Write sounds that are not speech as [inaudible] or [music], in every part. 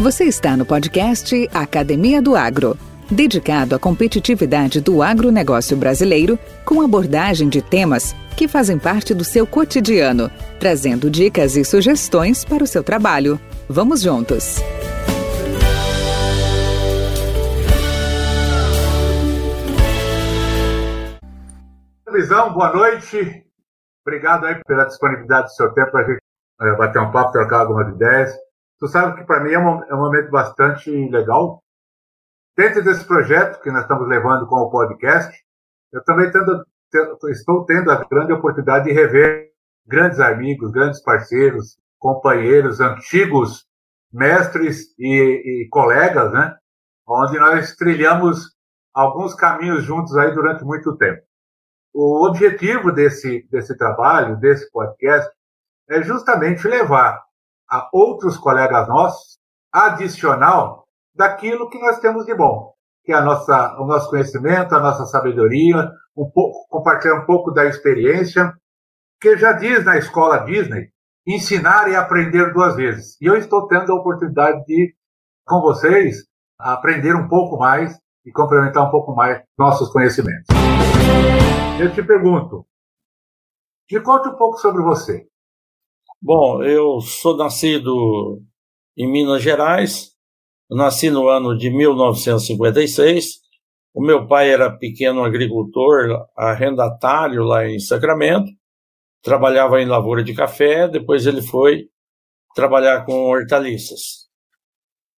Você está no podcast Academia do Agro, dedicado à competitividade do agronegócio brasileiro, com abordagem de temas que fazem parte do seu cotidiano, trazendo dicas e sugestões para o seu trabalho. Vamos juntos! Visão, boa noite. Obrigado aí pela disponibilidade do seu tempo para a gente é, bater um papo, trocar algumas ideias. Tu sabe que para mim é um, é um momento bastante legal. Dentro desse projeto que nós estamos levando com o podcast, eu também tendo, estou tendo a grande oportunidade de rever grandes amigos, grandes parceiros, companheiros, antigos mestres e, e colegas, né? Onde nós trilhamos alguns caminhos juntos aí durante muito tempo. O objetivo desse, desse trabalho, desse podcast, é justamente levar a outros colegas nossos adicional daquilo que nós temos de bom, que é a nossa, o nosso conhecimento, a nossa sabedoria, um pouco, compartilhar um pouco da experiência, que já diz na escola Disney, ensinar e aprender duas vezes. E eu estou tendo a oportunidade de, com vocês, aprender um pouco mais e complementar um pouco mais nossos conhecimentos. Eu te pergunto, me conte um pouco sobre você. Bom, eu sou nascido em Minas Gerais, nasci no ano de 1956. O meu pai era pequeno agricultor, arrendatário lá em Sacramento, trabalhava em lavoura de café, depois ele foi trabalhar com hortaliças.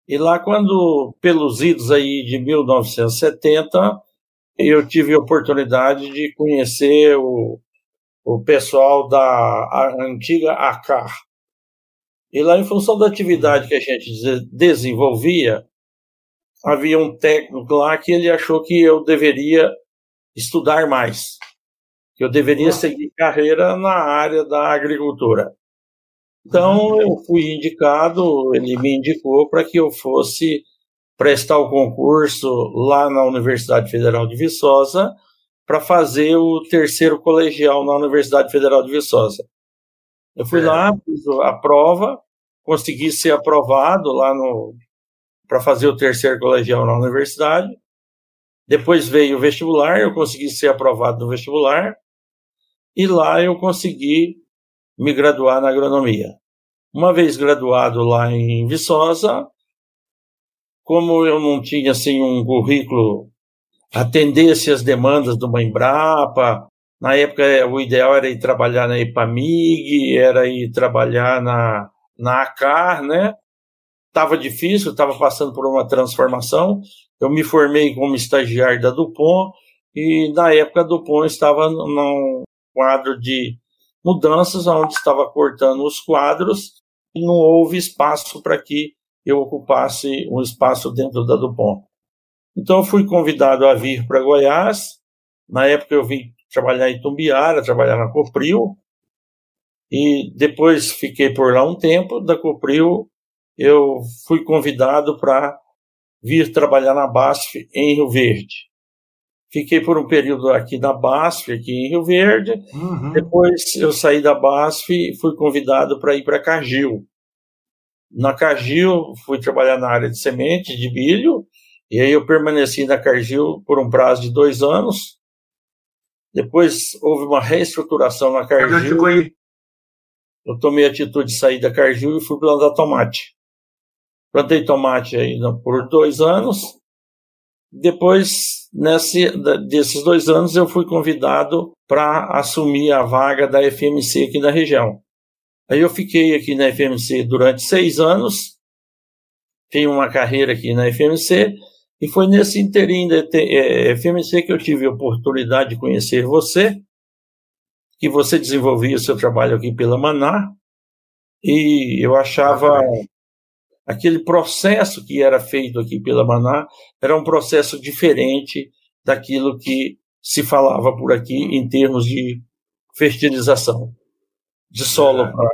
E lá, quando, pelos idos aí de 1970, eu tive a oportunidade de conhecer o o pessoal da antiga ACAR. E lá, em função da atividade que a gente desenvolvia, havia um técnico lá que ele achou que eu deveria estudar mais, que eu deveria seguir carreira na área da agricultura. Então, eu fui indicado, ele me indicou para que eu fosse prestar o concurso lá na Universidade Federal de Viçosa, para fazer o terceiro colegial na Universidade Federal de Viçosa. Eu fui é. lá, fiz a prova, consegui ser aprovado lá no para fazer o terceiro colegial na universidade. Depois veio o vestibular, eu consegui ser aprovado no vestibular e lá eu consegui me graduar na agronomia. Uma vez graduado lá em Viçosa, como eu não tinha assim um currículo atendesse as demandas do uma Embrapa. Na época, o ideal era ir trabalhar na EPAMIG, era ir trabalhar na, na ACAR, né? Estava difícil, estava passando por uma transformação. Eu me formei como estagiário da Dupont e, na época, a Dupont estava num quadro de mudanças, onde estava cortando os quadros e não houve espaço para que eu ocupasse um espaço dentro da Dupont. Então eu fui convidado a vir para Goiás. Na época eu vim trabalhar em Tumbiara, trabalhar na Copril. E depois fiquei por lá um tempo. Da Copril eu fui convidado para vir trabalhar na BASF em Rio Verde. Fiquei por um período aqui na BASF, aqui em Rio Verde. Uhum. Depois eu saí da BASF e fui convidado para ir para Cargill. Na Cargill fui trabalhar na área de semente de milho e aí eu permaneci na Cargill por um prazo de dois anos. Depois houve uma reestruturação na Cargill. Eu tomei a atitude de sair da Cargill e fui plantar tomate. Plantei tomate aí por dois anos. Depois, nesse, desses dois anos, eu fui convidado para assumir a vaga da FMC aqui na região. Aí eu fiquei aqui na FMC durante seis anos, tenho uma carreira aqui na FMC, e foi nesse interim da é, FMC que eu tive a oportunidade de conhecer você, que você desenvolvia o seu trabalho aqui pela Maná, e eu achava aquele processo que era feito aqui pela Maná era um processo diferente daquilo que se falava por aqui em termos de fertilização de solo é. para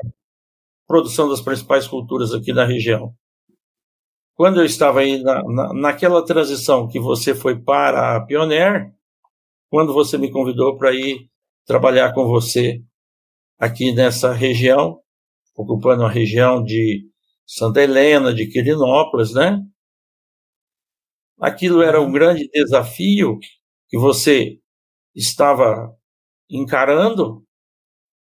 produção das principais culturas aqui na região. Quando eu estava aí na, na, naquela transição que você foi para a Pioneer, quando você me convidou para ir trabalhar com você aqui nessa região, ocupando a região de Santa Helena, de Quirinópolis, né? Aquilo era um grande desafio que você estava encarando,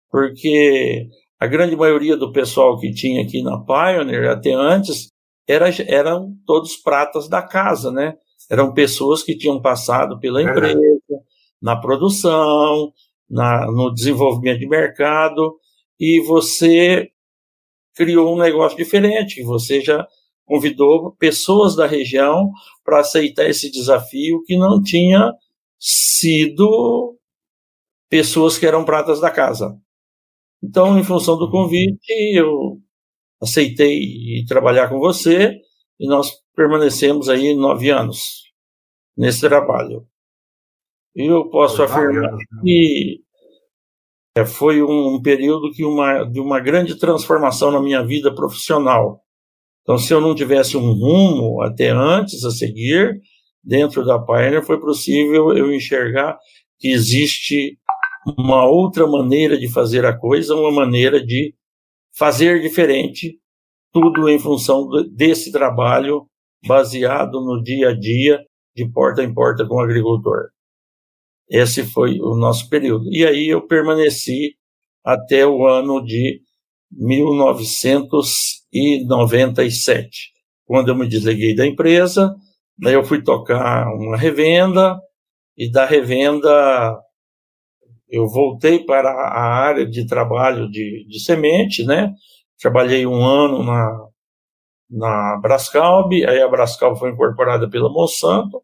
porque a grande maioria do pessoal que tinha aqui na Pioneer, até antes, era, eram todos pratas da casa, né? Eram pessoas que tinham passado pela empresa, na produção, na, no desenvolvimento de mercado, e você criou um negócio diferente, você já convidou pessoas da região para aceitar esse desafio que não tinha sido pessoas que eram pratas da casa. Então, em função do convite, eu aceitei trabalhar com você e nós permanecemos aí nove anos nesse trabalho. Eu posso afirmar né? que é, foi um período que uma, de uma grande transformação na minha vida profissional. Então, se eu não tivesse um rumo até antes a seguir, dentro da Pioneer, foi possível eu enxergar que existe uma outra maneira de fazer a coisa, uma maneira de fazer diferente, tudo em função desse trabalho baseado no dia a dia, de porta em porta com o agricultor. Esse foi o nosso período. E aí eu permaneci até o ano de 1997, quando eu me desliguei da empresa, daí eu fui tocar uma revenda, e da revenda eu voltei para a área de trabalho de, de semente, né? Trabalhei um ano na, na Brascalb, aí a Brascalb foi incorporada pela Monsanto,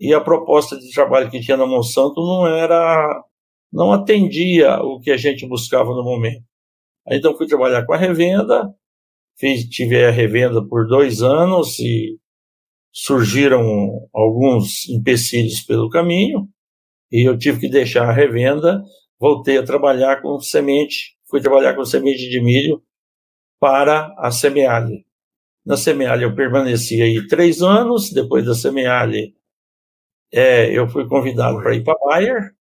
e a proposta de trabalho que tinha na Monsanto não era, não atendia o que a gente buscava no momento. Aí, então fui trabalhar com a revenda, fiz, tive a revenda por dois anos e surgiram alguns empecilhos pelo caminho, e eu tive que deixar a revenda, voltei a trabalhar com semente, fui trabalhar com semente de milho para a Semeale. Na Semeale eu permaneci aí três anos, depois da Semeale é, eu fui convidado para ir para a Bayer.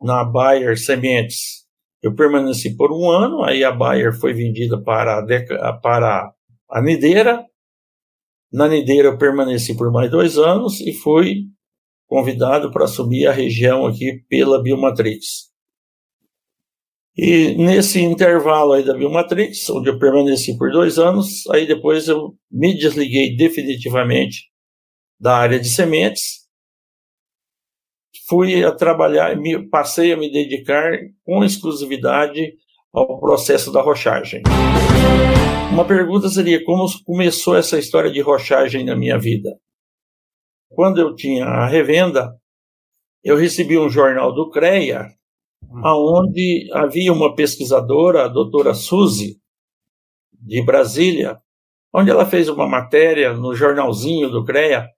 Na Bayer Sementes eu permaneci por um ano, aí a Bayer foi vendida para a, para a Nideira. Na Nideira eu permaneci por mais dois anos e fui convidado para assumir a região aqui pela Biomatrix. E nesse intervalo aí da Biomatrix, onde eu permaneci por dois anos, aí depois eu me desliguei definitivamente da área de sementes, fui a trabalhar, me, passei a me dedicar com exclusividade ao processo da rochagem. Uma pergunta seria como começou essa história de rochagem na minha vida? Quando eu tinha a revenda, eu recebi um jornal do CREA, hum. onde havia uma pesquisadora, a doutora Suzy, de Brasília, onde ela fez uma matéria no jornalzinho do CREA,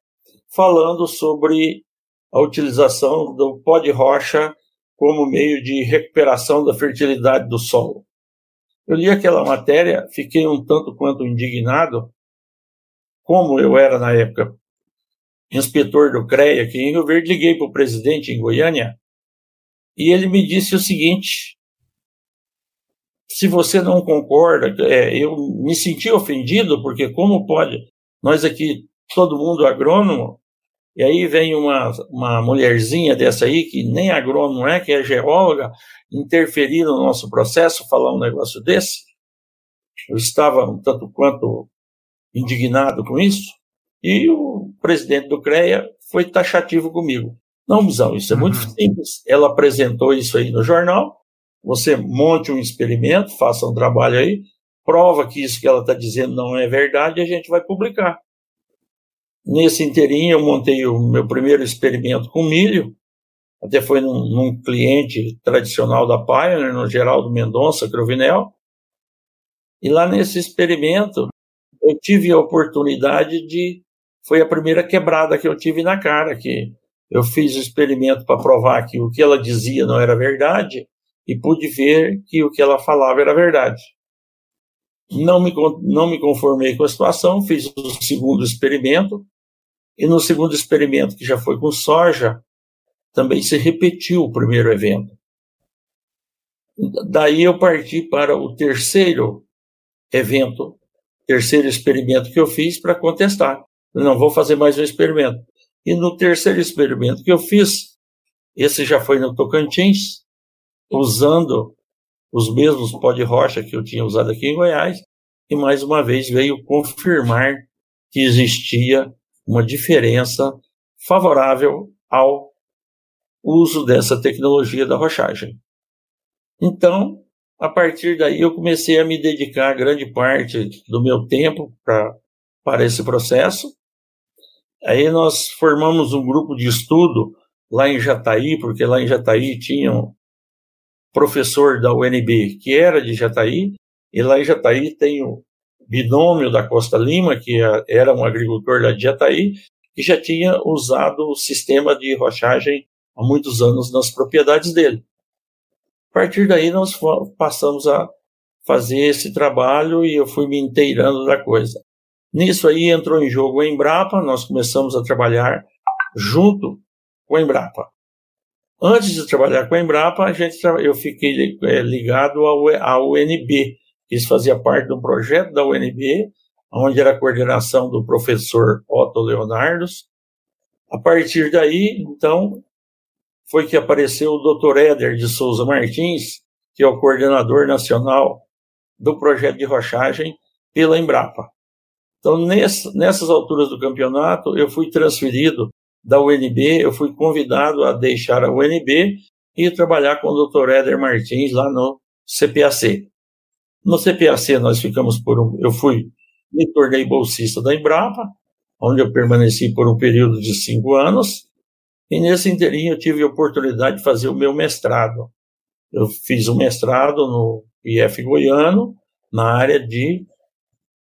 falando sobre a utilização do pó de rocha como meio de recuperação da fertilidade do solo. Eu li aquela matéria, fiquei um tanto quanto indignado, como eu era na época inspetor do CREA aqui em Rio Verde, liguei para o presidente em Goiânia e ele me disse o seguinte: se você não concorda, é, eu me senti ofendido, porque como pode, nós aqui, todo mundo agrônomo, e aí vem uma, uma mulherzinha dessa aí, que nem agrônomo é, que é geóloga, interferir no nosso processo, falar um negócio desse. Eu estava um tanto quanto indignado com isso. E o presidente do CREA foi taxativo comigo. Não, Bisão, isso é muito uhum. simples. Ela apresentou isso aí no jornal. Você monte um experimento, faça um trabalho aí, prova que isso que ela está dizendo não é verdade e a gente vai publicar. Nesse inteirinho, eu montei o meu primeiro experimento com milho, até foi num, num cliente tradicional da Pioneer, no Geraldo Mendonça Crovinel. E lá nesse experimento, eu tive a oportunidade de foi a primeira quebrada que eu tive na cara, que eu fiz o experimento para provar que o que ela dizia não era verdade e pude ver que o que ela falava era verdade. Não me, não me conformei com a situação, fiz o segundo experimento, e no segundo experimento, que já foi com soja, também se repetiu o primeiro evento. Daí eu parti para o terceiro evento, terceiro experimento que eu fiz para contestar. Não vou fazer mais um experimento. E no terceiro experimento que eu fiz, esse já foi no Tocantins, usando os mesmos pó de rocha que eu tinha usado aqui em Goiás, e mais uma vez veio confirmar que existia uma diferença favorável ao uso dessa tecnologia da rochagem. Então, a partir daí, eu comecei a me dedicar grande parte do meu tempo para esse processo. Aí nós formamos um grupo de estudo lá em Jataí, porque lá em Jataí tinha um professor da UNB que era de Jataí, e lá em Jataí tem o binômio da Costa Lima, que era um agricultor lá de Jataí, que já tinha usado o sistema de rochagem há muitos anos nas propriedades dele. A partir daí, nós passamos a fazer esse trabalho e eu fui me inteirando da coisa. Nisso aí entrou em jogo a Embrapa, nós começamos a trabalhar junto com a Embrapa. Antes de trabalhar com a Embrapa, a gente, eu fiquei é, ligado ao, UNB, isso fazia parte de um projeto da UNB, onde era a coordenação do professor Otto Leonardos. A partir daí, então, foi que apareceu o Dr. Éder de Souza Martins, que é o coordenador nacional do projeto de rochagem pela Embrapa. Então, nessas alturas do campeonato, eu fui transferido da UNB, eu fui convidado a deixar a UNB e trabalhar com o Dr. Éder Martins lá no CPAC. No CPAC nós ficamos por um, eu fui me tornei bolsista da Embrapa, onde eu permaneci por um período de cinco anos, e nesse inteirinho eu tive a oportunidade de fazer o meu mestrado. Eu fiz o um mestrado no IF Goiano, na área de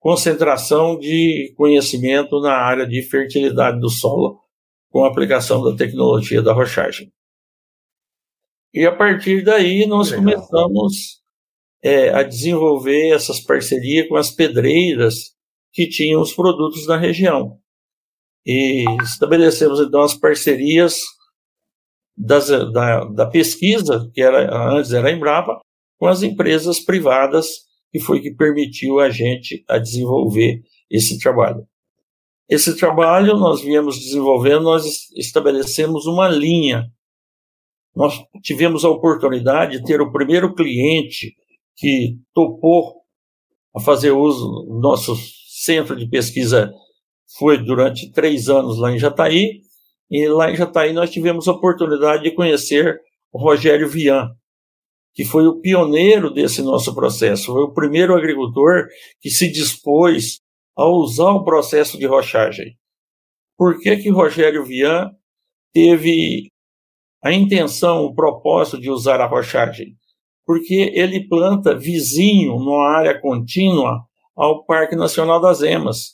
concentração de conhecimento na área de fertilidade do solo, com a aplicação da tecnologia da rochagem. E a partir daí nós começamos é, a desenvolver essas parcerias com as pedreiras que tinham os produtos na região. E estabelecemos então as parcerias das, da, da pesquisa, que era, antes era a Embrapa, com as empresas privadas, que foi que permitiu a gente a desenvolver esse trabalho. Esse trabalho nós viemos desenvolvendo, nós estabelecemos uma linha. Nós tivemos a oportunidade de ter o primeiro cliente que topou a fazer uso do nosso centro de pesquisa foi durante três anos lá em Jataí, e lá em Jataí nós tivemos a oportunidade de conhecer o Rogério Vian, que foi o pioneiro desse nosso processo, foi o primeiro agricultor que se dispôs a usar o processo de rochagem. Por que que Rogério Vian teve a intenção, o propósito de usar a rochagem? Porque ele planta vizinho, numa área contínua, ao Parque Nacional das Emas.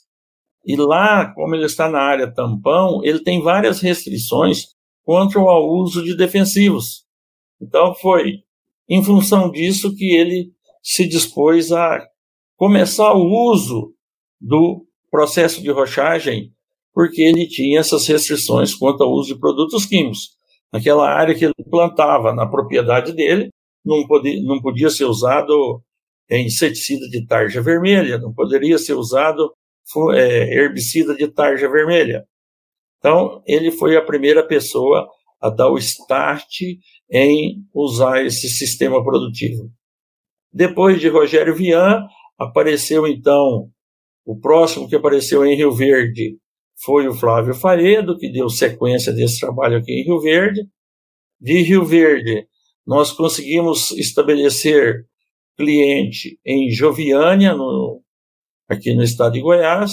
E lá, como ele está na área tampão, ele tem várias restrições contra o uso de defensivos. Então, foi em função disso que ele se dispôs a começar o uso do processo de rochagem, porque ele tinha essas restrições quanto ao uso de produtos químicos. Naquela área que ele plantava na propriedade dele, não podia, não podia ser usado inseticida de tarja vermelha, não poderia ser usado é, herbicida de tarja vermelha. Então, ele foi a primeira pessoa a dar o start em usar esse sistema produtivo. Depois de Rogério Vian, apareceu então o próximo que apareceu em Rio Verde foi o Flávio Faredo, que deu sequência desse trabalho aqui em Rio Verde. De Rio Verde, nós conseguimos estabelecer cliente em Joviânia, no aqui no estado de Goiás.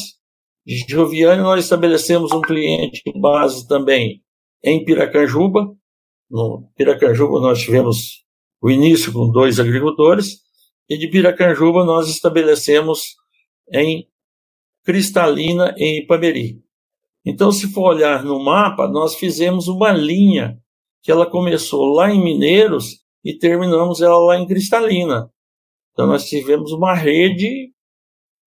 De Joviane, nós estabelecemos um cliente base também em Piracanjuba. No Piracanjuba, nós tivemos o início com dois agricultores, e de Piracanjuba, nós estabelecemos em Cristalina, em Ipameri. Então, se for olhar no mapa, nós fizemos uma linha que ela começou lá em Mineiros e terminamos ela lá em Cristalina. Então, nós tivemos uma rede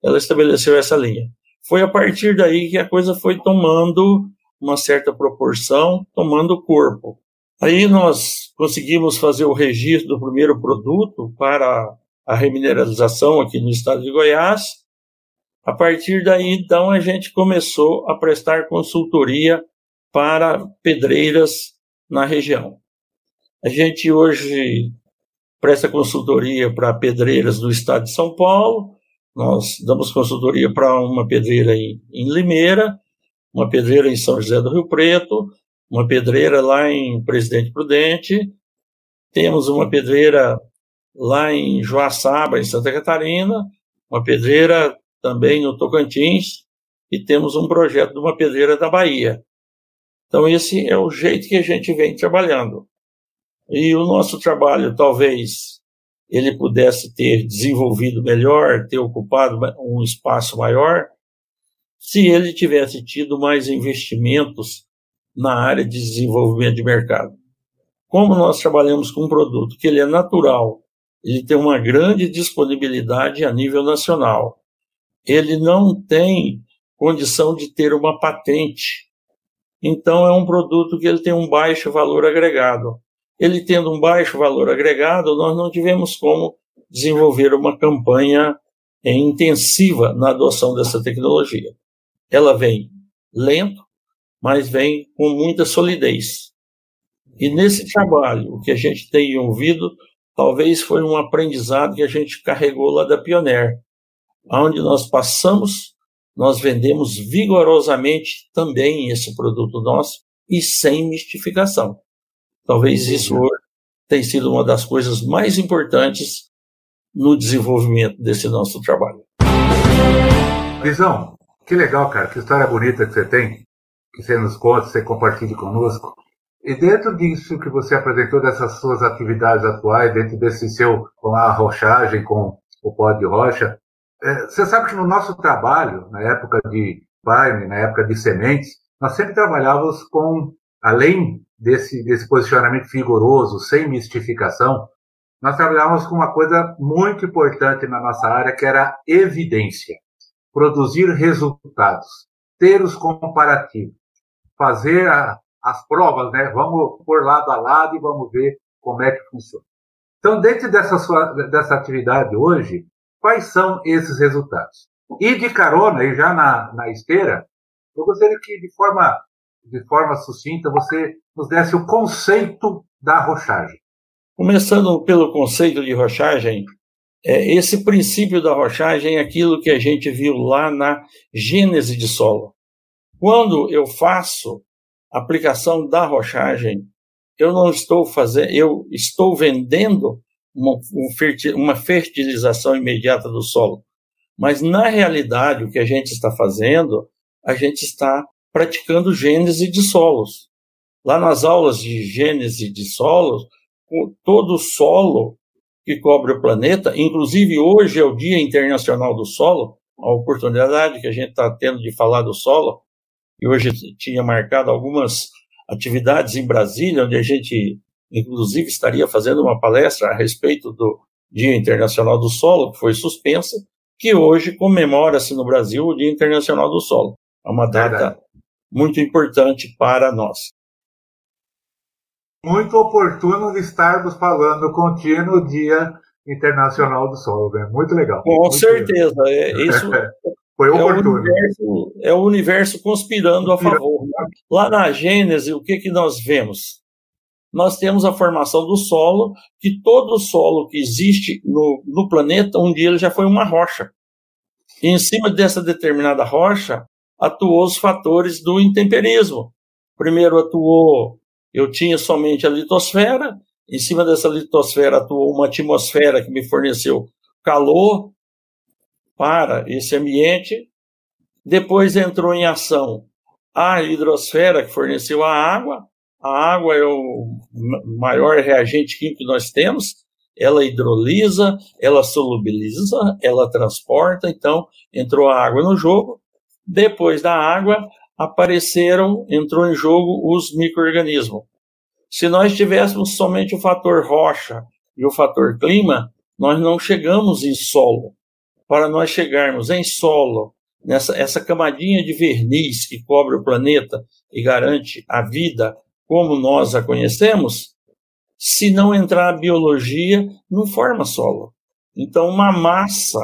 ela estabeleceu essa linha. Foi a partir daí que a coisa foi tomando uma certa proporção, tomando corpo. Aí nós conseguimos fazer o registro do primeiro produto para a remineralização aqui no estado de Goiás, A partir daí, então, a gente começou a prestar consultoria para pedreiras na região. A gente hoje presta consultoria para pedreiras do estado de São Paulo, nós damos consultoria para uma pedreira em, Limeira, uma pedreira em São José do Rio Preto, uma pedreira lá em Presidente Prudente, temos uma pedreira lá em Joaçaba, em Santa Catarina, uma pedreira também no Tocantins, e temos um projeto de uma pedreira da Bahia. Então, esse é o jeito que a gente vem trabalhando. E o nosso trabalho, talvez, ele pudesse ter desenvolvido melhor, ter ocupado um espaço maior, se ele tivesse tido mais investimentos na área de desenvolvimento de mercado. Como nós trabalhamos com um produto que ele é natural, ele tem uma grande disponibilidade a nível nacional, ele não tem condição de ter uma patente. Então é um produto que ele tem um baixo valor agregado. Ele tendo um baixo valor agregado, nós não tivemos como desenvolver uma campanha intensiva na adoção dessa tecnologia. Ela vem lento, mas vem com muita solidez. E nesse trabalho, o que a gente tem ouvido, talvez foi um aprendizado que a gente carregou lá da Pioneer, onde nós passamos, nós vendemos vigorosamente também esse produto nosso e sem mistificação. Talvez isso tenha sido uma das coisas mais importantes no desenvolvimento desse nosso trabalho. Visão, que legal, cara, que história bonita que você tem, você nos conta, você compartilha conosco. E dentro disso que você apresentou, dessas suas atividades atuais, dentro desse seu, com a rochagem, com o pó de rocha, é, você sabe que no nosso trabalho, na época de Prime, na época de sementes, nós sempre trabalhávamos com, além desse, desse posicionamento vigoroso, sem mistificação, nós trabalhávamos com uma coisa muito importante na nossa área, que era evidência. Produzir resultados, ter os comparativos, fazer a, as provas, né? Vamos por lado a lado e vamos ver como é que funciona. Então, dentro dessa, sua, dessa atividade hoje, quais são esses resultados? E de carona, e já na, na esteira, eu gostaria que, de forma, de forma sucinta, você nos desse o conceito da rochagem. Começando pelo conceito de rochagem, é, esse princípio da rochagem é aquilo que a gente viu lá na gênese de solo. Quando eu faço aplicação da rochagem, eu não estou fazendo, eu estou vendendo uma, uma fertilização imediata do solo. Mas na realidade, o que a gente está fazendo, a gente está praticando gênese de solos. Lá nas aulas de gênese de solos, todo solo que cobre o planeta, inclusive hoje é o Dia Internacional do Solo, a oportunidade que a gente está tendo de falar do solo, e hoje tinha marcado algumas atividades em Brasília, onde a gente, inclusive, estaria fazendo uma palestra a respeito do Dia Internacional do Solo, que foi suspensa, que hoje comemora-se no Brasil o Dia Internacional do Solo. É uma data muito importante para nós muito oportuno estarmos falando contínuo Dia Internacional do Solo, né? Muito legal. Com muito certeza. É, isso [laughs] Foi oportuno. É o, universo, é o universo conspirando a favor. Lá na Gênese, o que, que nós vemos? Nós temos a formação do solo, que todo solo que existe no, no planeta, um dia ele já foi uma rocha. E em cima dessa determinada rocha, atuou os fatores do intemperismo. Primeiro atuou eu tinha somente a litosfera, em cima dessa litosfera atuou uma atmosfera que me forneceu calor para esse ambiente. Depois entrou em ação a hidrosfera, que forneceu a água. A água é o maior reagente químico que nós temos. Ela hidrolisa, ela solubiliza, ela transporta. Então, entrou a água no jogo. Depois da água, apareceram, entrou em jogo os micro-organismos. Se nós tivéssemos somente o fator rocha e o fator clima, nós não chegamos em solo. Para nós chegarmos em solo, nessa essa camadinha de verniz que cobre o planeta e garante a vida como nós a conhecemos, se não entrar a biologia, não forma solo. Então, uma massa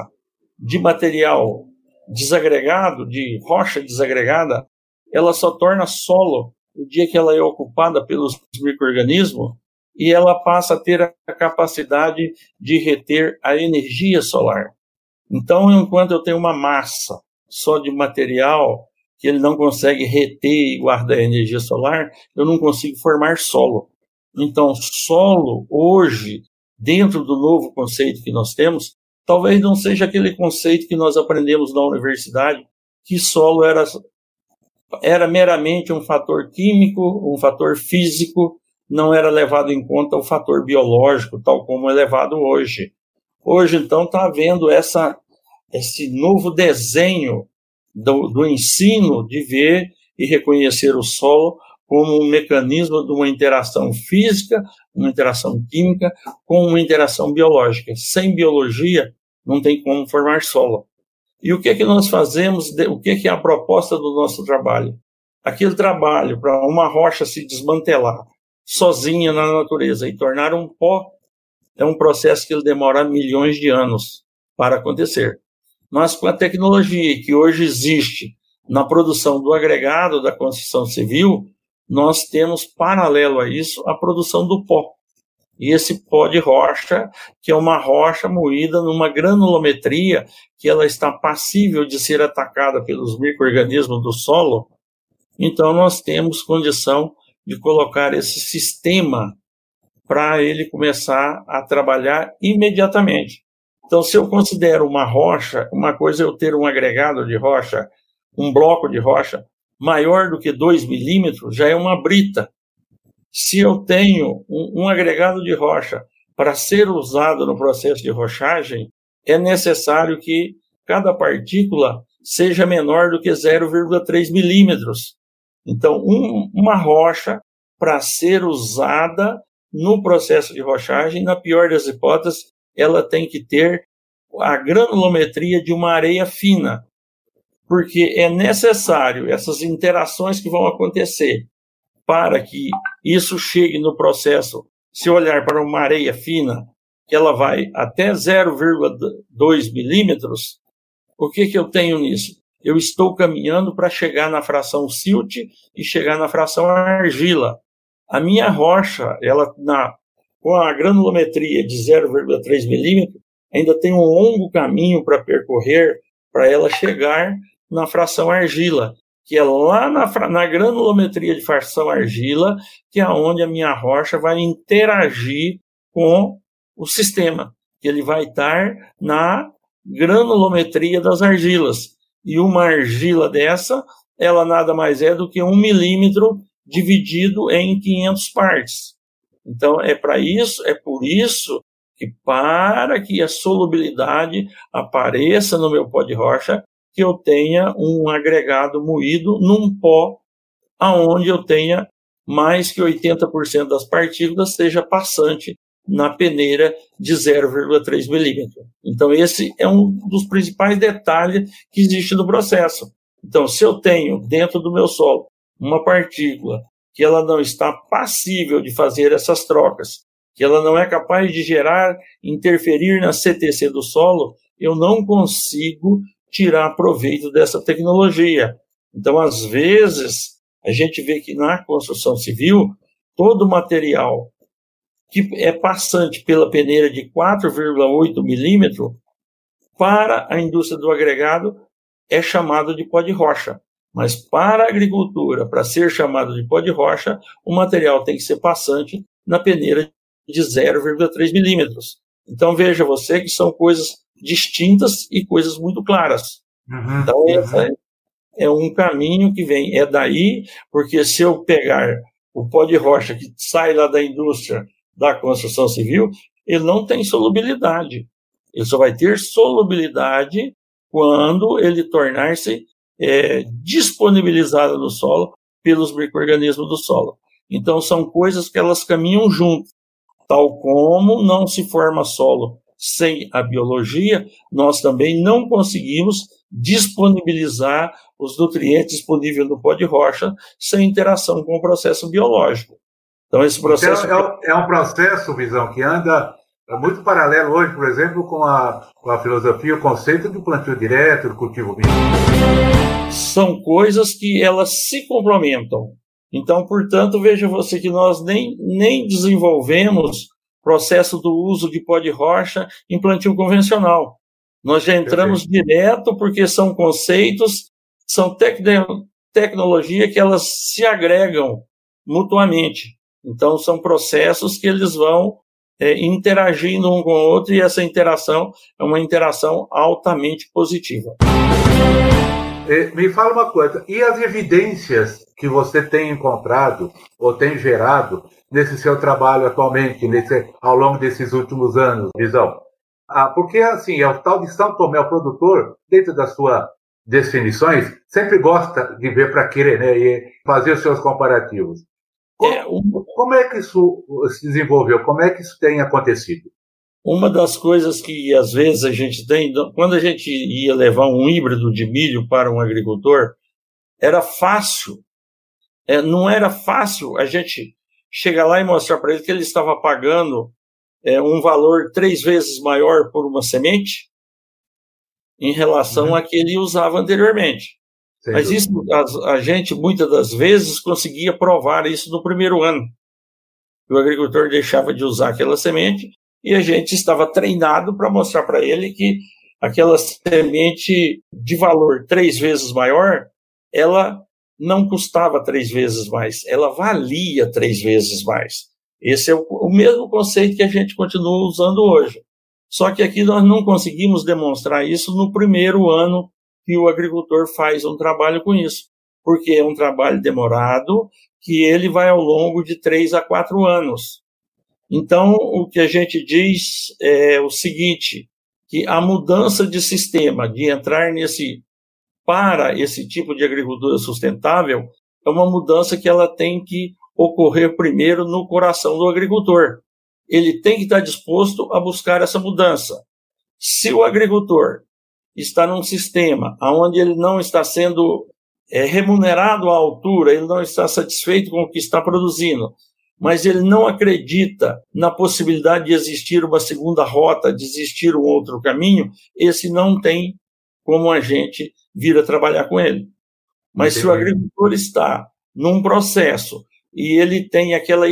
de material desagregado, de rocha desagregada, ela só torna solo o dia que ela é ocupada pelos micro-organismos e ela passa a ter a capacidade de reter a energia solar. Então, enquanto eu tenho uma massa só de material que ele não consegue reter e guardar energia solar, eu não consigo formar solo. Então, solo, hoje, dentro do novo conceito que nós temos, talvez não seja aquele conceito que nós aprendemos na universidade, que solo era, era meramente um fator químico, um fator físico, não era levado em conta o fator biológico, tal como é levado hoje. Hoje, então, está havendo essa, esse novo desenho do, do ensino de ver e reconhecer o solo como um mecanismo de uma interação física, uma interação química, com uma interação biológica. Sem biologia, não tem como formar solo. E o que é que nós fazemos, o que é que é a proposta do nosso trabalho? Aquele trabalho para uma rocha se desmantelar sozinha na natureza e tornar um pó é um processo que ele demora milhões de anos para acontecer. Mas com a tecnologia que hoje existe na produção do agregado da construção civil, nós temos paralelo a isso a produção do pó. E esse pó de rocha, que é uma rocha moída numa granulometria, que ela está passível de ser atacada pelos micro-organismos do solo, então nós temos condição de colocar esse sistema para ele começar a trabalhar imediatamente. Então, se eu considero uma rocha, uma coisa é eu ter um agregado de rocha, um bloco de rocha maior do que 2 milímetros, já é uma brita. Se eu tenho um, um agregado de rocha para ser usado no processo de rochagem, é necessário que cada partícula seja menor do que 0,3 milímetros. Então, um, uma rocha, para ser usada no processo de rochagem, na pior das hipóteses, ela tem que ter a granulometria de uma areia fina, porque é necessário essas interações que vão acontecer para que isso chegue no processo. Se olhar para uma areia fina, que ela vai até 0,2 milímetros, o que, que eu tenho nisso? Eu estou caminhando para chegar na fração silt e chegar na fração argila. A minha rocha, ela na, com a granulometria de 0,3 milímetros, ainda tem um longo caminho para percorrer para ela chegar na fração argila, que é lá na, na granulometria de fração argila, que é onde a minha rocha vai interagir com o sistema, que ele vai estar na granulometria das argilas. E uma argila dessa, ela nada mais é do que um milímetro dividido em 500 partes. Então, é para isso, é por isso que para que a solubilidade apareça no meu pó de rocha, que eu tenha um agregado moído num pó aonde eu tenha mais que 80% das partículas seja passante na peneira de 0,3 milímetro. Então, esse é um dos principais detalhes que existe no processo. Então, se eu tenho dentro do meu solo uma partícula que ela não está passível de fazer essas trocas, que ela não é capaz de gerar, interferir na CTC do solo, eu não consigo tirar proveito dessa tecnologia. Então, às vezes, a gente vê que na construção civil, todo material que é passante pela peneira de 4,8 milímetro, para a indústria do agregado, é chamado de pó de rocha. Mas para a agricultura, para ser chamado de pó de rocha, o material tem que ser passante na peneira de 0,3 milímetros. Então veja você que são coisas distintas e coisas muito claras. Uhum, então uhum. é um caminho que vem, é daí, porque se eu pegar o pó de rocha que sai lá da indústria da construção civil, ele não tem solubilidade. Ele só vai ter solubilidade quando ele tornar-se é, disponibilizado no solo pelos micro-organismos do solo. Então, são coisas que elas caminham juntas. Tal como não se forma solo sem a biologia, nós também não conseguimos disponibilizar os nutrientes disponíveis no pó de rocha sem interação com o processo biológico. Então, esse processo. Então, é, é, um processo, Visão, que anda é muito paralelo hoje, por exemplo, com a, com a filosofia, o conceito do plantio direto, do cultivo mínimo. São coisas que elas se complementam. Então, portanto, veja você que nós nem, nem desenvolvemos processo do uso de pó de rocha em plantio convencional. Nós já entramos Perfeito. direto porque são conceitos, são tec tecnologia que elas se agregam mutuamente. Então, são processos que eles vão é, interagindo um com o outro e essa interação é uma interação altamente positiva. Me fala uma coisa, e as evidências que você tem encontrado ou tem gerado nesse seu trabalho atualmente, nesse, ao longo desses últimos anos, Visão? Ah, porque, assim, é o tal de São Tomé, o produtor, dentro das suas definições, sempre gosta de ver para querer, né, e fazer os seus comparativos. Como é, como é que isso se desenvolveu? Como é que isso tem acontecido? Uma das coisas que às vezes a gente tem, quando a gente ia levar um híbrido de milho para um agricultor, era fácil, é, não era fácil a gente chegar lá e mostrar para ele que ele estava pagando é, um valor três vezes maior por uma semente em relação uhum. a que ele usava anteriormente. Mas isso, a, a, gente, muitas das vezes, conseguia provar isso no primeiro ano. O agricultor deixava de usar aquela semente e a gente estava treinado para mostrar para ele que aquela semente de valor três vezes maior, ela não custava três vezes mais, ela valia três vezes mais. Esse é o, o mesmo conceito que a gente continua usando hoje. Só que aqui nós não conseguimos demonstrar isso no primeiro ano que o agricultor faz um trabalho com isso, porque é um trabalho demorado que ele vai ao longo de três a quatro anos. Então, o que a gente diz é o seguinte, que a mudança de sistema, de entrar nesse para esse tipo de agricultura sustentável, é uma mudança que ela tem que ocorrer primeiro no coração do agricultor. Ele tem que estar disposto a buscar essa mudança. Se o agricultor está num sistema onde ele não está sendo é, remunerado à altura, ele não está satisfeito com o que está produzindo, mas ele não acredita na possibilidade de existir uma segunda rota, de existir um outro caminho, esse não tem como a gente vir a trabalhar com ele. Mas Entendi. se o agricultor está num processo e ele tem aquela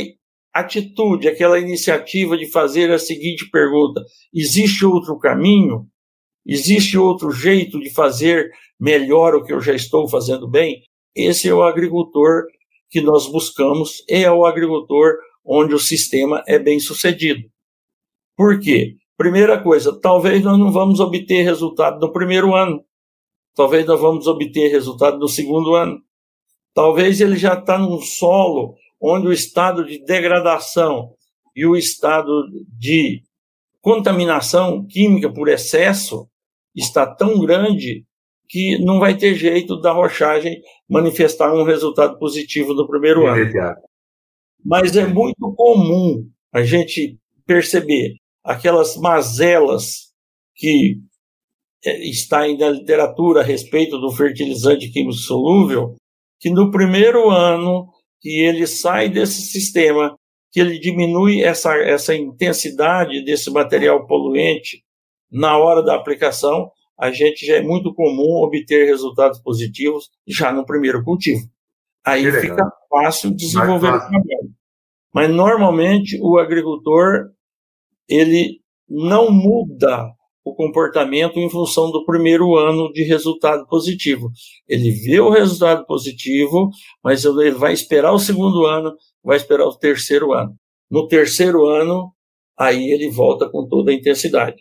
atitude, aquela iniciativa de fazer a seguinte pergunta: existe outro caminho? Existe outro jeito de fazer melhor o que eu já estou fazendo bem? Esse é o agricultor que nós buscamos, é o agricultor onde o sistema é bem sucedido. Por quê? Primeira coisa, talvez nós não vamos obter resultado no primeiro ano. Talvez nós vamos obter resultado no segundo ano. Talvez ele já está num solo onde o estado de degradação e o estado de contaminação química por excesso está tão grande que não vai ter jeito da rochagem manifestar um resultado positivo no primeiro ano. Mas é muito comum a gente perceber aquelas mazelas que é, está aí na literatura a respeito do fertilizante químico solúvel, que no primeiro ano que ele sai desse sistema, que ele diminui essa, essa intensidade desse material poluente na hora da aplicação, a gente já é muito comum obter resultados positivos já no primeiro cultivo. Aí fica fácil desenvolver fácil. o trabalho. Mas normalmente o agricultor ele não muda o comportamento em função do primeiro ano de resultado positivo. Ele vê o resultado positivo, mas ele vai esperar o segundo ano, vai esperar o terceiro ano. No terceiro ano, aí ele volta com toda a intensidade.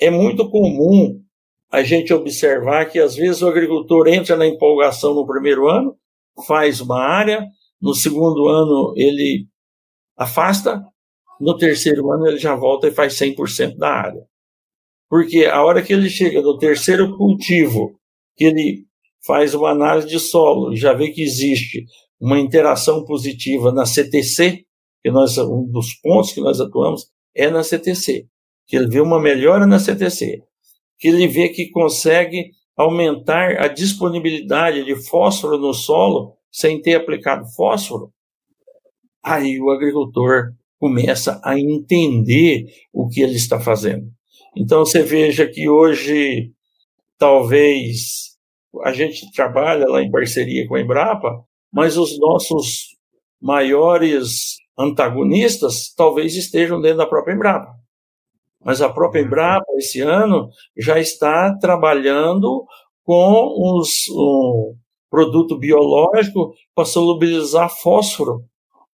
É muito comum a gente observar que às vezes o agricultor entra na empolgação no primeiro ano, faz uma área, no segundo ano ele afasta, no terceiro ano ele já volta e faz 100% da área. Porque a hora que ele chega no terceiro cultivo, que ele faz uma análise de solo já vê que existe uma interação positiva na CTC, que nós, um dos pontos que nós atuamos é na CTC que ele vê uma melhora na CTC, que ele vê que consegue aumentar a disponibilidade de fósforo no solo sem ter aplicado fósforo, aí o agricultor começa a entender o que ele está fazendo. Então você veja que hoje talvez a gente trabalha lá em parceria com a Embrapa, mas os nossos maiores antagonistas talvez estejam dentro da própria Embrapa. Mas a própria Embrapa, esse ano, já está trabalhando com os, um produto biológico para solubilizar fósforo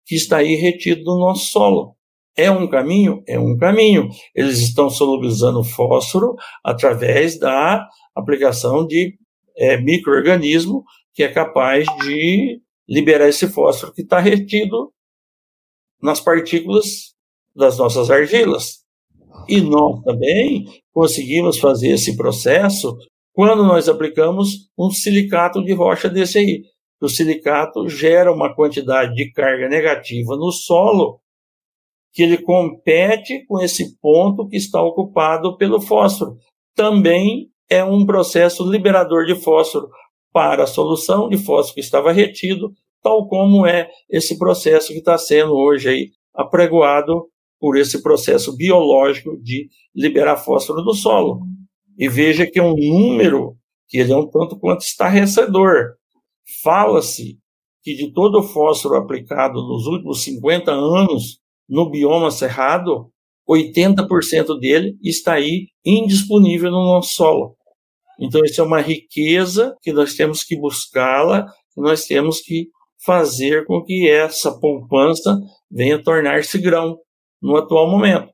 que está aí retido no nosso solo. É um caminho? É um caminho. Eles estão solubilizando fósforo através da aplicação de é, microorganismo que é capaz de liberar esse fósforo que está retido nas partículas das nossas argilas. E nós também conseguimos fazer esse processo quando nós aplicamos um silicato de rocha desse aí. O silicato gera uma quantidade de carga negativa no solo que ele compete com esse ponto que está ocupado pelo fósforo. Também é um processo liberador de fósforo para a solução de fósforo que estava retido, tal como é esse processo que está sendo hoje aí apregoado por esse processo biológico de liberar fósforo do solo. E veja que é um número que ele é um tanto quanto estarrecedor. Fala-se que de todo o fósforo aplicado nos últimos 50 anos no bioma cerrado, 80% dele está aí indisponível no nosso solo. Então, isso é uma riqueza que nós temos que buscá-la, nós temos que fazer com que essa poupança venha tornar-se grão no atual momento.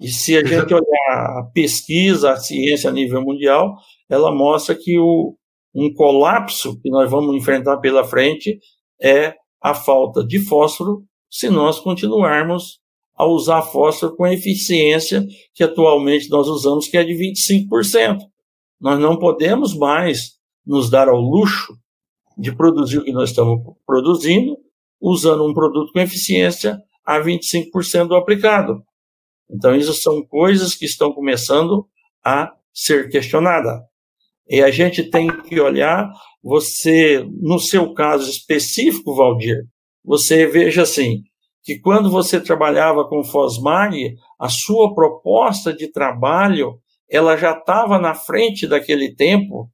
E se a gente olhar a pesquisa, a ciência a nível mundial, ela mostra que o, um colapso que nós vamos enfrentar pela frente é a falta de fósforo se nós continuarmos a usar fósforo com a eficiência que atualmente nós usamos, que é de 25%. Nós não podemos mais nos dar ao luxo de produzir o que nós estamos produzindo, usando um produto com eficiência a 25% do aplicado. Então, isso são coisas que estão começando a ser questionadas. E a gente tem que olhar, você, no seu caso específico, Valdir, você veja assim, que quando você trabalhava com Fosmag, a sua proposta de trabalho, ela já estava na frente daquele tempo,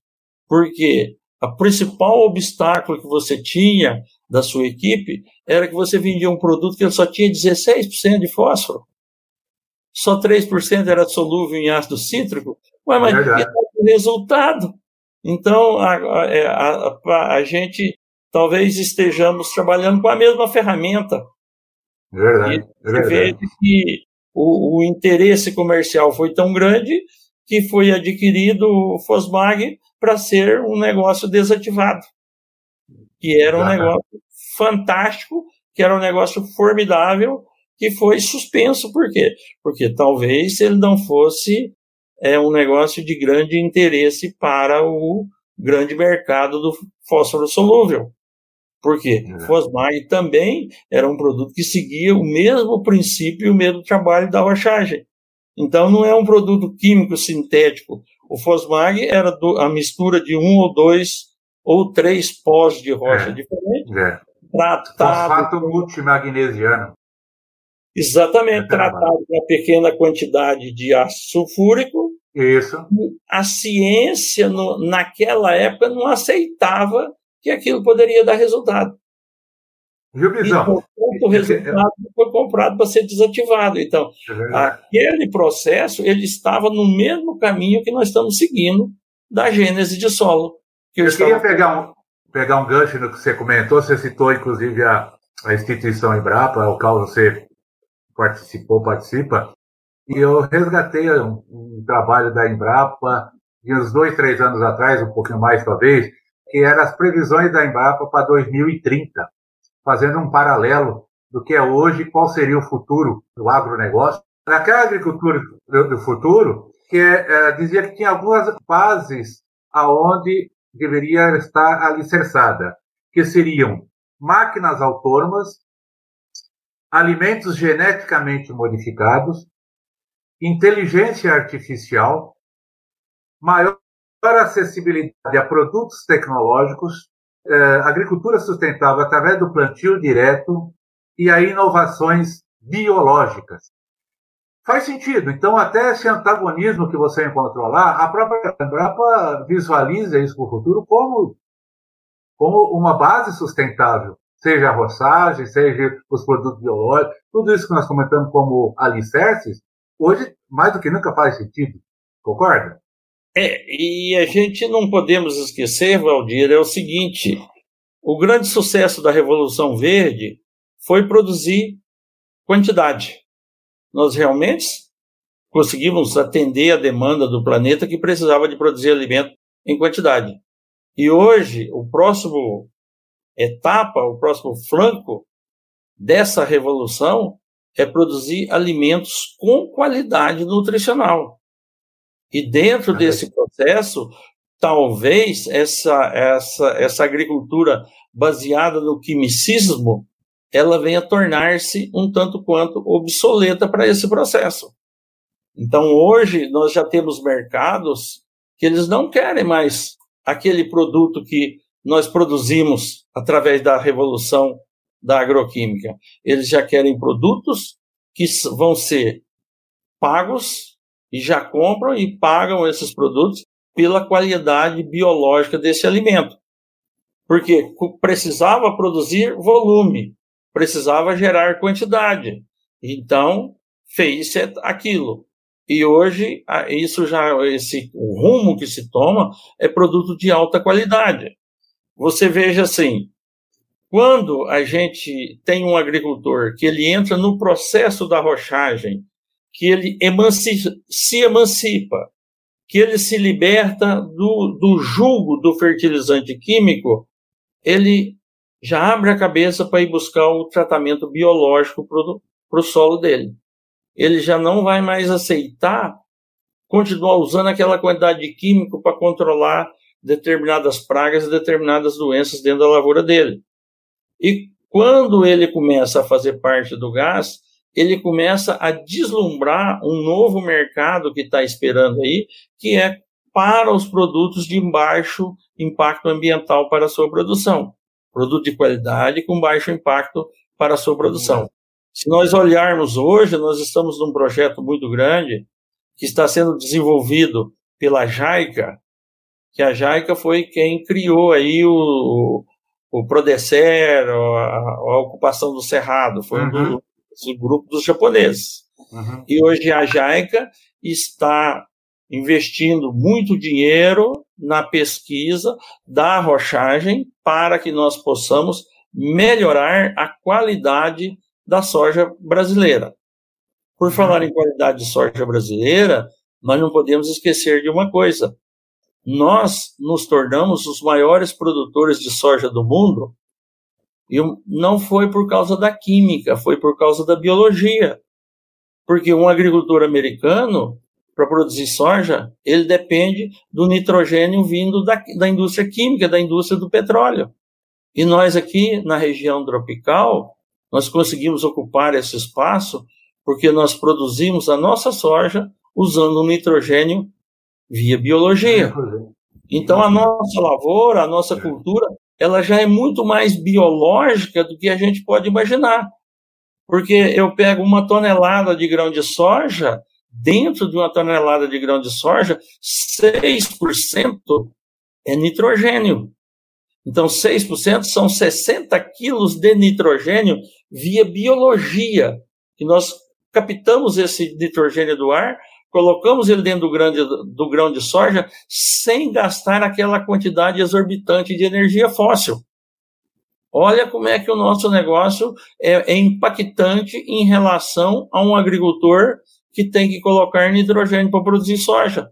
porque a principal obstáculo que você tinha da sua equipe era que você vendia um produto que só tinha 16% de fósforo. Só 3% era solúvel em ácido cítrico. Ué, mas é o resultado. Então, a, a, a, a gente talvez estejamos trabalhando com a mesma ferramenta. É verdade. É verdade. Vê que o, o, interesse comercial foi tão grande que foi adquirido o Fosmag para ser um negócio desativado. Que era um ah, negócio fantástico, que era um negócio formidável, que foi suspenso. Por quê? Porque talvez ele não fosse é, um negócio de grande interesse para o grande mercado do fósforo solúvel. Por quê? Fosmag também era um produto que seguia o mesmo princípio e o mesmo trabalho da rochagem. Então não é um produto químico sintético. O Fosmag era do, a mistura de um ou dois ou três pós de rocha é. diferentes. É. Tratado, Fosfato multimagnesiano. Exatamente, é tratado com uma pequena quantidade de ácido sulfúrico. Isso. A ciência, no, naquela época, não aceitava que aquilo poderia dar resultado. Viu, Bisão? O resultado foi comprado para ser desativado. Então, é aquele processo ele estava no mesmo caminho que nós estamos seguindo da gênese de solo. Eu, eu estava... queria pegar um, pegar um gancho no que você comentou, você citou inclusive a, a instituição Embrapa, o qual você participou, participa, e eu resgatei um, um trabalho da Embrapa de uns dois, três anos atrás, um pouquinho mais talvez, que eram as previsões da Embrapa para 2030, fazendo um paralelo do que é hoje e qual seria o futuro do agronegócio. Naquela agricultura do futuro, que é, dizia que tinha algumas fases aonde deveria estar alicerçada, que seriam máquinas autônomas, alimentos geneticamente modificados, inteligência artificial, maior acessibilidade a produtos tecnológicos, eh, agricultura sustentável através do plantio direto e a inovações biológicas. Faz sentido. Então, até esse antagonismo que você encontrou lá, a própria Embrapa visualiza isso para o futuro como, como uma base sustentável, seja a roçagem, seja os produtos biológicos, tudo isso que nós comentamos como alicerces, hoje, mais do que nunca faz sentido. Concorda? É, e a gente não podemos esquecer, Valdir, é o seguinte: o grande sucesso da Revolução Verde foi produzir quantidade nós realmente conseguimos atender a demanda do planeta que precisava de produzir alimento em quantidade. E hoje, o próximo etapa, o próximo flanco dessa revolução é produzir alimentos com qualidade nutricional. E dentro desse processo, talvez essa, essa, essa agricultura baseada no quimicismo ela venha tornar-se um tanto quanto obsoleta para esse processo. Então, hoje, nós já temos mercados que eles não querem mais aquele produto que nós produzimos através da revolução da agroquímica. Eles já querem produtos que vão ser pagos e já compram e pagam esses produtos pela qualidade biológica desse alimento. Porque precisava produzir volume, precisava gerar quantidade. Então, fez aquilo. E hoje, isso já, esse o rumo que se toma é produto de alta qualidade. Você veja assim, quando a gente tem um agricultor que ele entra no processo da rochagem, que ele emancipa, se emancipa, que ele se liberta do, do jugo do fertilizante químico, ele já abre a cabeça para ir buscar o tratamento biológico para o solo dele. Ele já não vai mais aceitar continuar usando aquela quantidade de químico para controlar determinadas pragas e determinadas doenças dentro da lavoura dele. E quando ele começa a fazer parte do gás, ele começa a deslumbrar um novo mercado que está esperando aí, que é para os produtos de baixo impacto ambiental para a sua produção produto de qualidade com baixo impacto para a sua produção. Se nós olharmos hoje, nós estamos num projeto muito grande que está sendo desenvolvido pela JAICA, que a JAICA foi quem criou aí o, o Prodecer, a, a ocupação do Cerrado, foi uhum. um do, do grupo dos japoneses. Uhum. E hoje a JAICA está investindo muito dinheiro na pesquisa da arrochagem para que nós possamos melhorar a qualidade da soja brasileira. Por falar em qualidade de soja brasileira, nós não podemos esquecer de uma coisa. Nós nos tornamos os maiores produtores de soja do mundo e não foi por causa da química, foi por causa da biologia. Porque um agricultor americano, para produzir soja, ele depende do nitrogênio vindo da, da indústria química, da indústria do petróleo. E nós aqui na região tropical, nós conseguimos ocupar esse espaço porque nós produzimos a nossa soja usando o nitrogênio via biologia. Então a nossa lavoura, a nossa cultura, ela já é muito mais biológica do que a gente pode imaginar. Porque eu pego uma tonelada de grão de soja, dentro de uma tonelada de grão de soja, 6% é nitrogênio. Então, 6% são 60 quilos de nitrogênio via biologia, que nós captamos esse nitrogênio do ar, colocamos ele dentro do grão de, do grão de soja sem gastar aquela quantidade exorbitante de energia fóssil. Olha como é que o nosso negócio é, é impactante em relação a um agricultor que tem que colocar nitrogênio para produzir soja.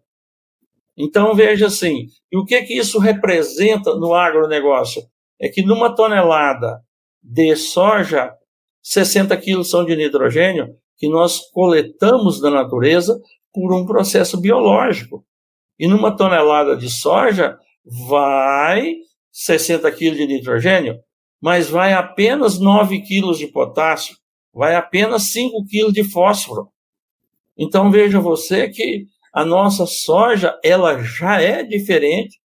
Então, veja assim, e o que, que isso representa no agronegócio? É que numa tonelada de soja, 60 quilos são de nitrogênio que nós coletamos da natureza por um processo biológico. E numa tonelada de soja, vai 60 quilos de nitrogênio, mas vai apenas 9 quilos de potássio, vai apenas 5 quilos de fósforo. Então veja você que a nossa soja ela já é diferente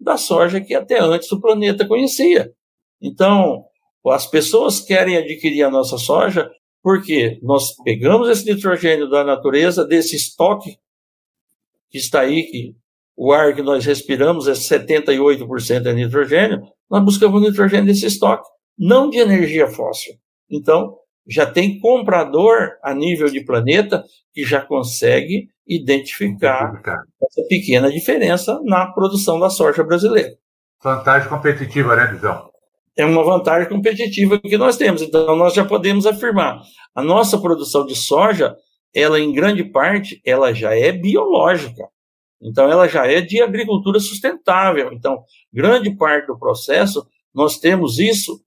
da soja que até antes o planeta conhecia. Então, as pessoas querem adquirir a nossa soja Porque nós pegamos esse nitrogênio da natureza, desse estoque que está aí, que o ar que nós respiramos é 78% é nitrogênio, nós buscamos nitrogênio desse estoque, não de energia fóssil. Então, já tem comprador a nível de planeta que já consegue identificar essa pequena diferença na produção da soja brasileira. Vantagem competitiva, né, Visão? É uma vantagem competitiva que nós temos. Então, nós já podemos afirmar, a nossa produção de soja, ela em grande parte, ela já é biológica. Então, ela já é de agricultura sustentável. Então, grande parte do processo, nós temos isso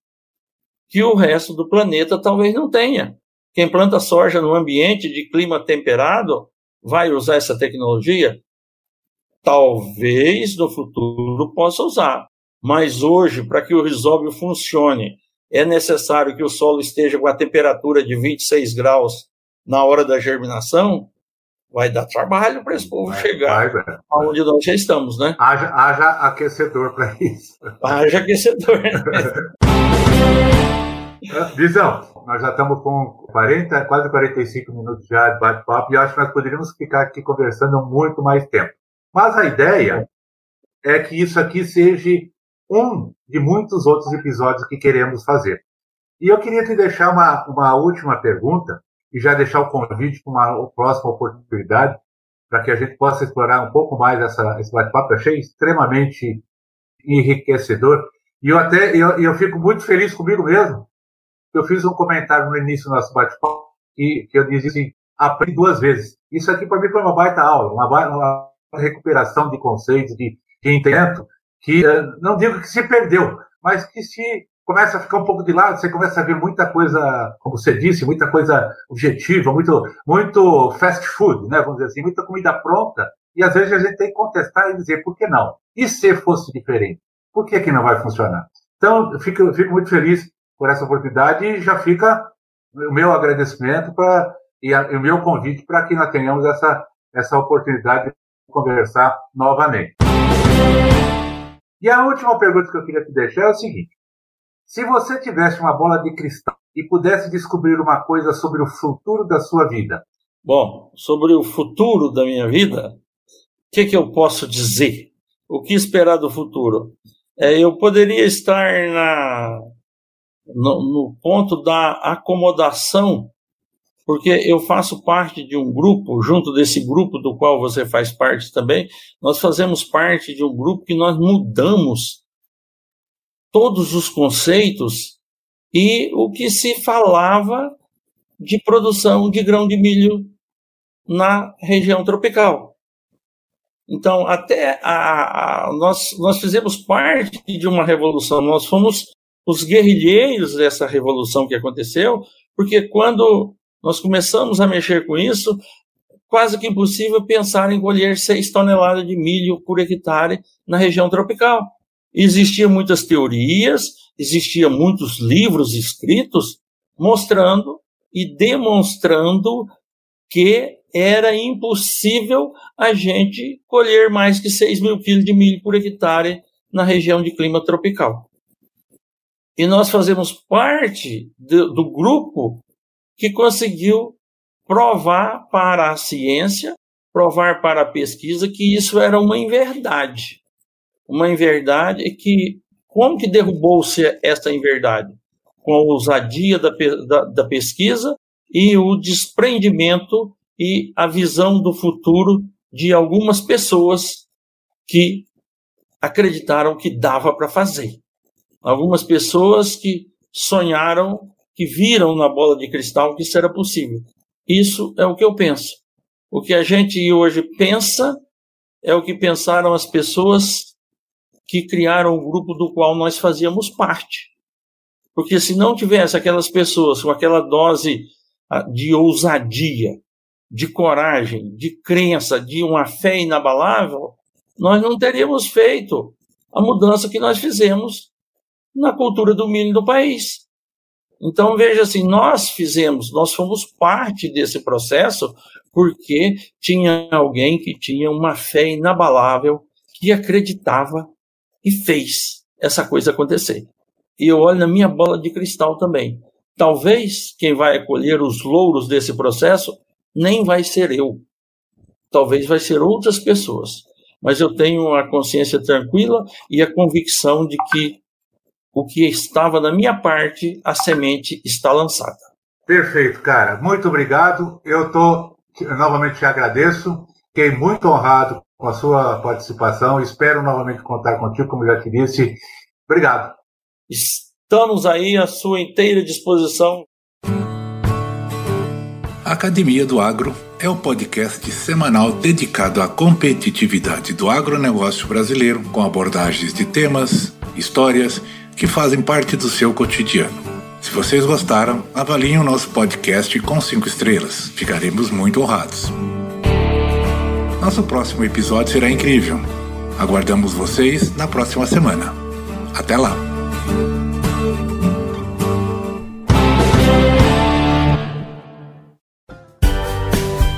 que o resto do planeta talvez não tenha. Quem planta soja no ambiente de clima temperado vai usar essa tecnologia? Talvez no futuro possa usar. Mas hoje, para que o risóbio funcione, é necessário que o solo esteja com a temperatura de 26 graus na hora da germinação, vai dar trabalho para esse povo vai, chegar vai, aonde nós já estamos, né? Haja, haja aquecedor para isso. Haja aquecedor. [laughs] Visão, nós já estamos com 40, quase 45 minutos já de bate-papo e acho que nós poderíamos ficar aqui conversando muito mais tempo. Mas a ideia é que isso aqui seja um de muitos outros episódios que queremos fazer. E eu queria te deixar uma, uma última pergunta e já deixar o convite para uma próxima oportunidade para que a gente possa explorar um pouco mais essa, esse bate-papo. Achei extremamente enriquecedor. E eu até eu, eu fico muito feliz comigo mesmo, eu fiz um comentário no início do nosso bate-papo que, que eu dizia assim, aprendi duas vezes. Isso aqui para mim foi uma baita aula, uma, uma recuperação de conceitos, de, de entendimento, que eh, não digo que se perdeu, mas que se começa a ficar um pouco de lado, você começa a ver muita coisa, como você disse, muita coisa objetiva, muito, muito fast food, né? Vamos dizer assim, muita comida pronta, e às vezes a gente tem que contestar e dizer por que não? E se fosse diferente? Por que, que não vai funcionar? Então, eu fico, eu fico muito feliz por essa oportunidade e já fica o meu agradecimento para e, e, o meu convite para que nós tenhamos essa, essa oportunidade de conversar novamente. E a última pergunta que eu queria te deixar é o seguinte: se você tivesse uma bola de cristal e pudesse descobrir uma coisa sobre o futuro da sua vida. Bom, sobre o futuro da minha vida, o que, que eu posso dizer? O que esperar do futuro? É, eu poderia estar na no, no ponto da acomodação, porque eu faço parte de um grupo, junto desse grupo do qual você faz parte também, nós fazemos parte de um grupo que nós mudamos todos os conceitos e o que se falava de produção de grão de milho na região tropical. Então, até a, a, nós, nós fizemos parte de uma revolução, nós fomos os guerrilheiros dessa revolução que aconteceu, porque quando nós começamos a mexer com isso, quase que impossível pensar em colher 6 toneladas de milho por hectare na região tropical. Existiam muitas teorias, existiam muitos livros escritos mostrando e demonstrando que era impossível a gente colher mais que 6 mil quilos de milho por hectare na região de clima tropical. E nós fazemos parte do, do grupo que conseguiu provar para a ciência, provar para a pesquisa que isso era uma inverdade. Uma inverdade que, como que derrubou-se essa inverdade? Com a ousadia da, da, da pesquisa e o desprendimento e a visão do futuro de algumas pessoas que acreditaram que dava para fazer. Algumas pessoas que sonharam, que viram na bola de cristal que isso era possível. Isso é o que eu penso. O que a gente hoje pensa é o que pensaram as pessoas que criaram o grupo do qual nós fazíamos parte. Porque se não tivesse aquelas pessoas com aquela dose ah, de ousadia, de coragem, de crença, de uma fé inabalável, nós não teríamos feito a mudança que nós fizemos na cultura do milho do país. Então, veja assim, nós fizemos, nós fomos parte desse processo porque tinha alguém que tinha uma fé inabalável, que acreditava e fez essa coisa acontecer. E eu olho na minha bola de cristal também. talvez quem vai colher os louros desse processo nem vai ser eu. Talvez vai ser outras pessoas. Mas eu tenho a consciência tranquila e a convicção de que o que estava da minha parte, a semente está lançada. Perfeito, cara. Muito obrigado. Eu tô novamente te agradeço. Fiquei muito honrado com a sua participação. Espero novamente contar contigo, como já te disse. Obrigado. Estamos aí à sua inteira disposição. Academia do Agro é o podcast semanal dedicado à competitividade do agronegócio brasileiro, com abordagens de temas, histórias que fazem parte do seu cotidiano. Se vocês gostaram, avaliem o nosso podcast com cinco estrelas. Ficaremos muito honrados. Nosso próximo episódio será incrível. Aguardamos vocês na próxima semana. Até lá!